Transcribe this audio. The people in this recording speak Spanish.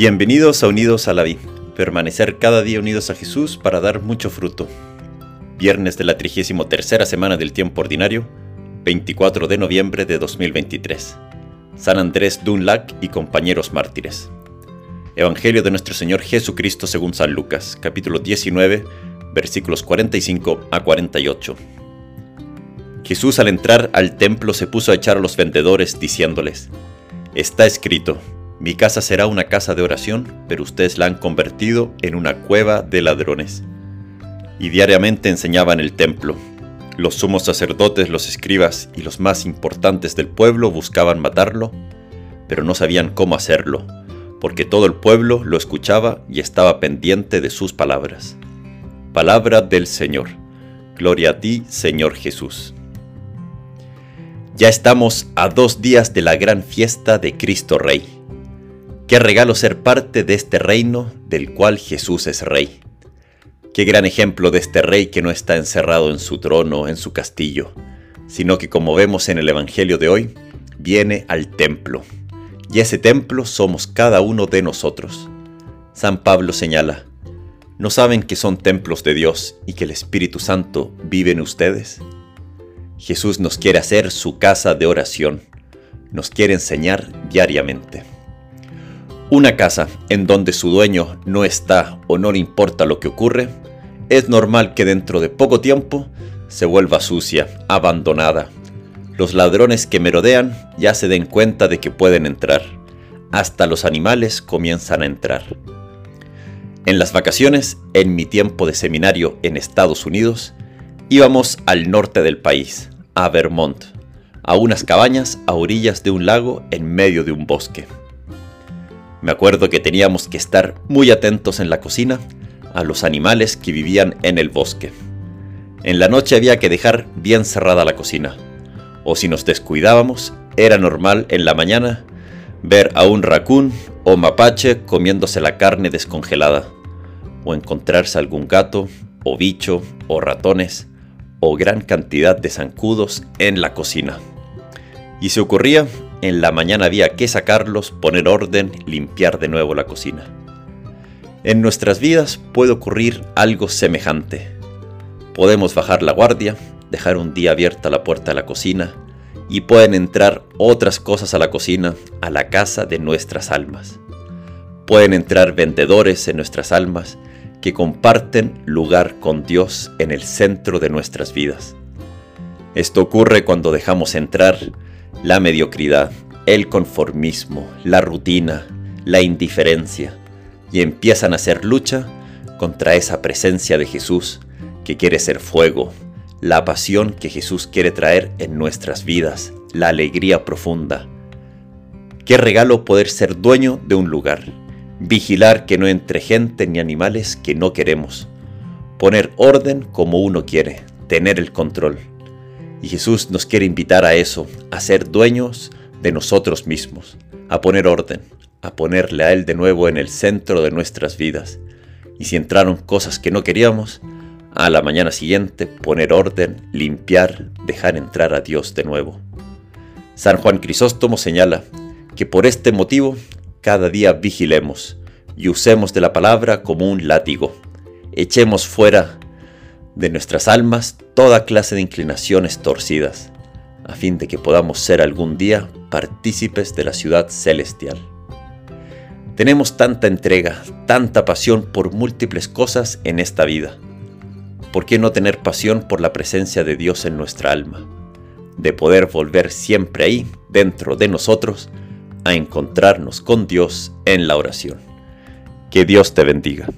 Bienvenidos a Unidos a la Vida. Permanecer cada día unidos a Jesús para dar mucho fruto. Viernes de la 33 semana del tiempo ordinario, 24 de noviembre de 2023. San Andrés Dunlac y compañeros mártires. Evangelio de nuestro Señor Jesucristo según San Lucas, capítulo 19, versículos 45 a 48. Jesús al entrar al templo se puso a echar a los vendedores diciéndoles, Está escrito, mi casa será una casa de oración, pero ustedes la han convertido en una cueva de ladrones. Y diariamente enseñaba en el templo. Los sumos sacerdotes, los escribas y los más importantes del pueblo buscaban matarlo, pero no sabían cómo hacerlo, porque todo el pueblo lo escuchaba y estaba pendiente de sus palabras. Palabra del Señor. Gloria a ti, Señor Jesús. Ya estamos a dos días de la gran fiesta de Cristo Rey Qué regalo ser parte de este reino del cual Jesús es rey. Qué gran ejemplo de este rey que no está encerrado en su trono, en su castillo, sino que como vemos en el Evangelio de hoy, viene al templo. Y ese templo somos cada uno de nosotros. San Pablo señala, ¿no saben que son templos de Dios y que el Espíritu Santo vive en ustedes? Jesús nos quiere hacer su casa de oración, nos quiere enseñar diariamente. Una casa en donde su dueño no está o no le importa lo que ocurre, es normal que dentro de poco tiempo se vuelva sucia, abandonada. Los ladrones que merodean ya se den cuenta de que pueden entrar. Hasta los animales comienzan a entrar. En las vacaciones, en mi tiempo de seminario en Estados Unidos, íbamos al norte del país, a Vermont, a unas cabañas a orillas de un lago en medio de un bosque. Me acuerdo que teníamos que estar muy atentos en la cocina a los animales que vivían en el bosque. En la noche había que dejar bien cerrada la cocina, o si nos descuidábamos, era normal en la mañana ver a un racún o mapache comiéndose la carne descongelada, o encontrarse algún gato, o bicho, o ratones, o gran cantidad de zancudos en la cocina. Y se ocurría en la mañana había que sacarlos, poner orden, limpiar de nuevo la cocina. En nuestras vidas puede ocurrir algo semejante. Podemos bajar la guardia, dejar un día abierta la puerta de la cocina y pueden entrar otras cosas a la cocina, a la casa de nuestras almas. Pueden entrar vendedores en nuestras almas que comparten lugar con Dios en el centro de nuestras vidas. Esto ocurre cuando dejamos entrar la mediocridad, el conformismo, la rutina, la indiferencia, y empiezan a hacer lucha contra esa presencia de Jesús que quiere ser fuego, la pasión que Jesús quiere traer en nuestras vidas, la alegría profunda. Qué regalo poder ser dueño de un lugar, vigilar que no entre gente ni animales que no queremos, poner orden como uno quiere, tener el control. Y Jesús nos quiere invitar a eso, a ser dueños de nosotros mismos, a poner orden, a ponerle a Él de nuevo en el centro de nuestras vidas. Y si entraron cosas que no queríamos, a la mañana siguiente poner orden, limpiar, dejar entrar a Dios de nuevo. San Juan Crisóstomo señala que por este motivo cada día vigilemos y usemos de la palabra como un látigo. Echemos fuera de nuestras almas toda clase de inclinaciones torcidas, a fin de que podamos ser algún día partícipes de la ciudad celestial. Tenemos tanta entrega, tanta pasión por múltiples cosas en esta vida. ¿Por qué no tener pasión por la presencia de Dios en nuestra alma? De poder volver siempre ahí, dentro de nosotros, a encontrarnos con Dios en la oración. Que Dios te bendiga.